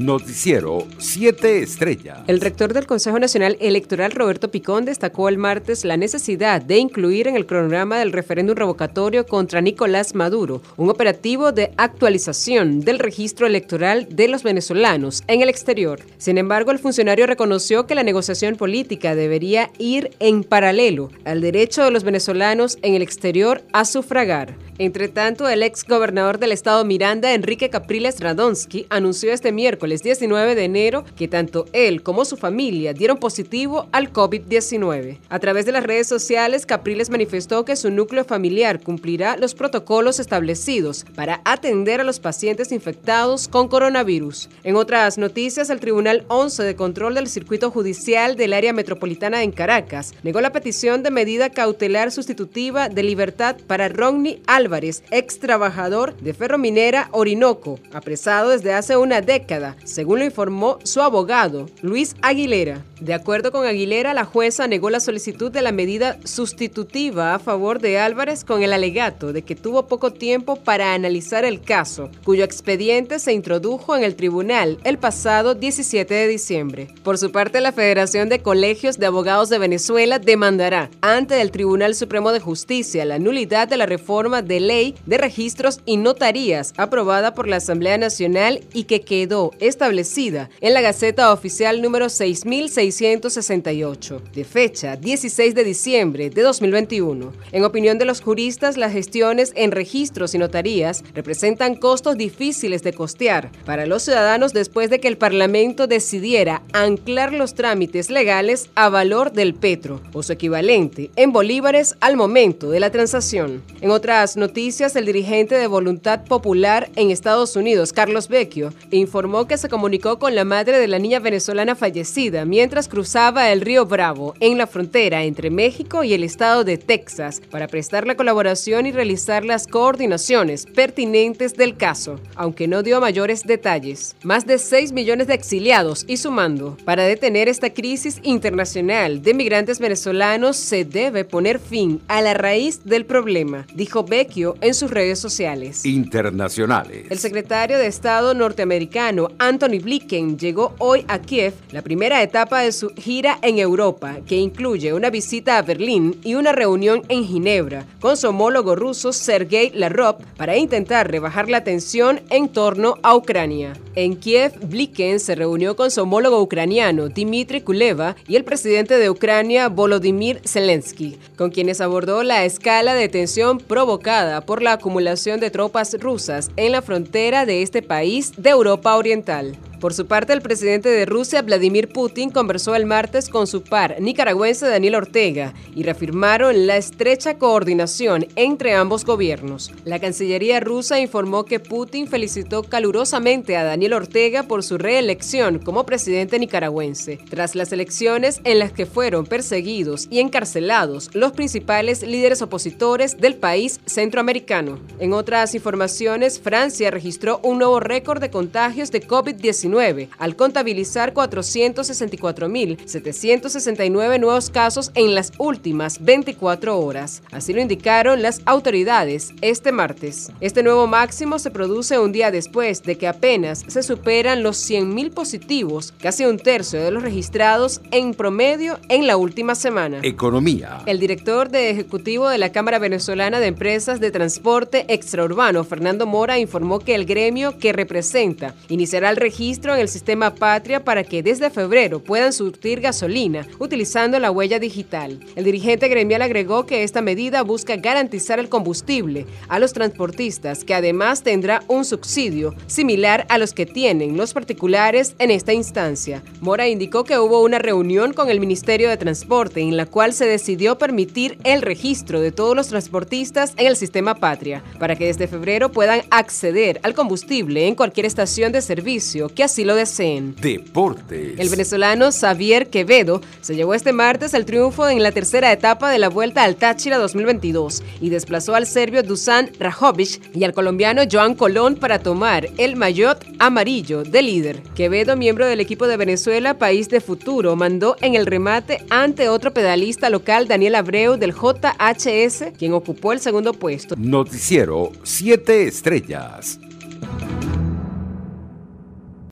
Noticiero 7 Estrellas. El rector del Consejo Nacional Electoral, Roberto Picón, destacó el martes la necesidad de incluir en el cronograma del referéndum revocatorio contra Nicolás Maduro un operativo de actualización del registro electoral de los venezolanos en el exterior. Sin embargo, el funcionario reconoció que la negociación política debería ir en paralelo al derecho de los venezolanos en el exterior a sufragar. Entre tanto, el ex gobernador del estado Miranda, Enrique Capriles Radonsky, anunció este miércoles 19 de enero que tanto él como su familia dieron positivo al COVID-19. A través de las redes sociales, Capriles manifestó que su núcleo familiar cumplirá los protocolos establecidos para atender a los pacientes infectados con coronavirus. En otras noticias, el Tribunal 11 de Control del Circuito Judicial del Área Metropolitana en Caracas negó la petición de medida cautelar sustitutiva de libertad para Rodney Álvarez ex trabajador de Ferrominera Orinoco, apresado desde hace una década, según lo informó su abogado, Luis Aguilera. De acuerdo con Aguilera, la jueza negó la solicitud de la medida sustitutiva a favor de Álvarez con el alegato de que tuvo poco tiempo para analizar el caso, cuyo expediente se introdujo en el tribunal el pasado 17 de diciembre. Por su parte, la Federación de Colegios de Abogados de Venezuela demandará ante el Tribunal Supremo de Justicia la nulidad de la reforma de ley de registros y notarías aprobada por la Asamblea Nacional y que quedó establecida en la Gaceta Oficial número 6668, de fecha 16 de diciembre de 2021. En opinión de los juristas, las gestiones en registros y notarías representan costos difíciles de costear para los ciudadanos después de que el Parlamento decidiera anclar los trámites legales a valor del petro o su equivalente en bolívares al momento de la transacción. En otras noticias, el dirigente de Voluntad Popular en Estados Unidos, Carlos Vecchio, informó que se comunicó con la madre de la niña venezolana fallecida mientras cruzaba el río Bravo en la frontera entre México y el estado de Texas para prestar la colaboración y realizar las coordinaciones pertinentes del caso, aunque no dio mayores detalles. Más de 6 millones de exiliados y sumando. Para detener esta crisis internacional de migrantes venezolanos se debe poner fin a la raíz del problema, dijo Vecchio en sus redes sociales. Internacionales. El secretario de Estado norteamericano Anthony Blinken llegó hoy a Kiev, la primera etapa de su gira en Europa, que incluye una visita a Berlín y una reunión en Ginebra con su homólogo ruso Sergei Lavrov para intentar rebajar la tensión en torno a Ucrania. En Kiev, Blinken se reunió con su homólogo ucraniano Dmitry Kuleva y el presidente de Ucrania Volodymyr Zelensky, con quienes abordó la escala de tensión provocada por la acumulación de tropas rusas en la frontera de este país de Europa Oriental. Digital. Por su parte, el presidente de Rusia, Vladimir Putin, conversó el martes con su par nicaragüense Daniel Ortega y reafirmaron la estrecha coordinación entre ambos gobiernos. La Cancillería rusa informó que Putin felicitó calurosamente a Daniel Ortega por su reelección como presidente nicaragüense, tras las elecciones en las que fueron perseguidos y encarcelados los principales líderes opositores del país centroamericano. En otras informaciones, Francia registró un nuevo récord de contagios de COVID-19 al contabilizar 464.769 nuevos casos en las últimas 24 horas. Así lo indicaron las autoridades este martes. Este nuevo máximo se produce un día después de que apenas se superan los 100.000 positivos, casi un tercio de los registrados en promedio en la última semana. Economía. El director de ejecutivo de la Cámara Venezolana de Empresas de Transporte Extraurbano, Fernando Mora, informó que el gremio que representa iniciará el registro en el sistema Patria para que desde febrero puedan surtir gasolina utilizando la huella digital. El dirigente gremial agregó que esta medida busca garantizar el combustible a los transportistas, que además tendrá un subsidio similar a los que tienen los particulares en esta instancia. Mora indicó que hubo una reunión con el Ministerio de Transporte en la cual se decidió permitir el registro de todos los transportistas en el sistema Patria, para que desde febrero puedan acceder al combustible en cualquier estación de servicio que así lo deseen. Deportes. El venezolano Xavier Quevedo se llevó este martes el triunfo en la tercera etapa de la Vuelta al Táchira 2022 y desplazó al serbio Dusan Rajovic y al colombiano Joan Colón para tomar el maillot amarillo de líder. Quevedo, miembro del equipo de Venezuela, país de futuro, mandó en el remate ante otro pedalista local, Daniel Abreu del JHS, quien ocupó el segundo puesto. Noticiero 7 Estrellas.